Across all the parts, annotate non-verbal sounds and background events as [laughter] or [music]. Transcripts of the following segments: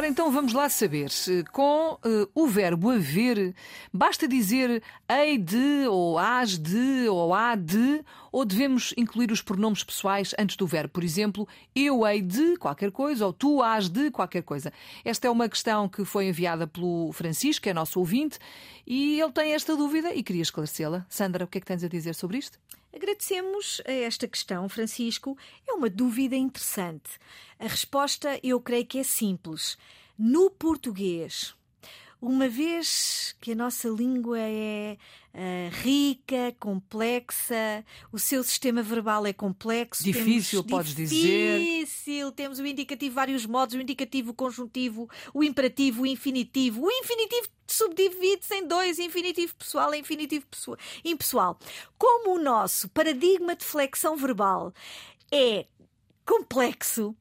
Ora, então vamos lá saber. Com uh, o verbo haver, basta dizer hei de, ou has de, ou há de, ou devemos incluir os pronomes pessoais antes do verbo? Por exemplo, eu hei de qualquer coisa, ou tu has de qualquer coisa. Esta é uma questão que foi enviada pelo Francisco, que é nosso ouvinte, e ele tem esta dúvida e queria esclarecê-la. Sandra, o que é que tens a dizer sobre isto? Agradecemos a esta questão, Francisco. É uma dúvida interessante. A resposta eu creio que é simples. No português, uma vez que a nossa língua é uh, rica, complexa, o seu sistema verbal é complexo. Difícil, podes difícil, dizer. Difícil. Temos o indicativo, vários modos: o indicativo, o conjuntivo, o imperativo, o infinitivo. O infinitivo subdivide-se em dois: infinitivo pessoal e infinitivo impessoal. Como o nosso paradigma de flexão verbal é complexo,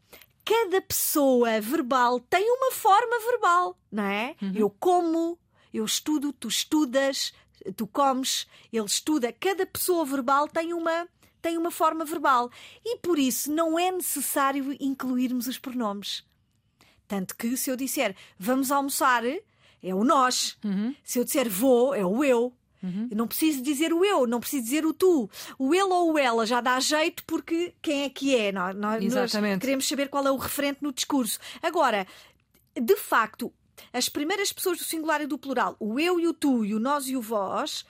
cada pessoa verbal tem uma forma verbal, não é? Uhum. Eu como, eu estudo, tu estudas, tu comes, ele estuda. Cada pessoa verbal tem uma tem uma forma verbal e por isso não é necessário incluirmos os pronomes. Tanto que se eu disser vamos almoçar, é o nós. Uhum. Se eu disser vou, é o eu. Uhum. não preciso dizer o eu, não preciso dizer o tu. O ele ou o ela já dá jeito porque quem é que é? Nós, nós queremos saber qual é o referente no discurso. Agora, de facto, as primeiras pessoas do singular e do plural, o eu e o tu, e o nós e o vós,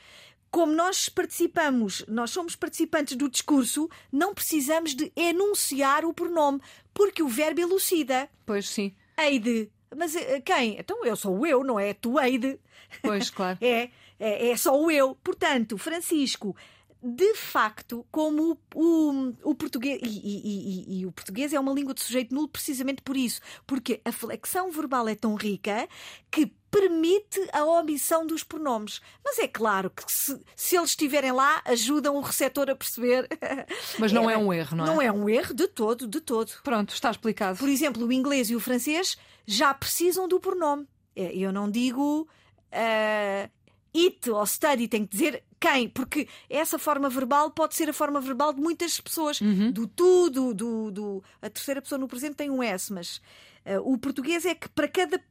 como nós participamos, nós somos participantes do discurso, não precisamos de enunciar o pronome, porque o verbo elucida. Pois sim. Hei de. Mas eh, quem? Então eu sou o eu, não é tu hei de. Pois, claro. [laughs] é é, é só o eu. Portanto, Francisco, de facto, como o, o, o português. E, e, e, e, o português é uma língua de sujeito nulo precisamente por isso. Porque a flexão verbal é tão rica que permite a omissão dos pronomes. Mas é claro que se, se eles estiverem lá, ajudam o receptor a perceber. [laughs] Mas não é, é, um erro, não é? Não é um erro de todo, de todo. Pronto, está explicado. Por exemplo, o inglês e o francês já precisam do pronome. É, eu não digo. Uh, it ou study, tem que dizer quem, porque essa forma verbal pode ser a forma verbal de muitas pessoas, uhum. do tu, do, do, do, A terceira pessoa no presente tem um S, mas o português é que para cada,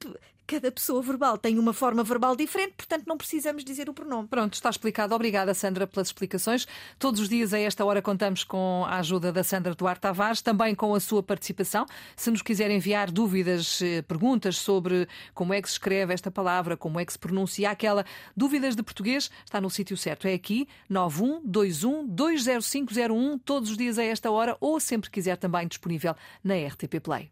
cada pessoa verbal tem uma forma verbal diferente, portanto não precisamos dizer o pronome. Pronto, está explicado. Obrigada, Sandra, pelas explicações. Todos os dias, a esta hora, contamos com a ajuda da Sandra Duarte Tavares, também com a sua participação. Se nos quiser enviar dúvidas, eh, perguntas sobre como é que se escreve esta palavra, como é que se pronuncia aquela, dúvidas de português, está no sítio certo. É aqui, 9121 20501, todos os dias a esta hora, ou sempre quiser também disponível na RTP Play.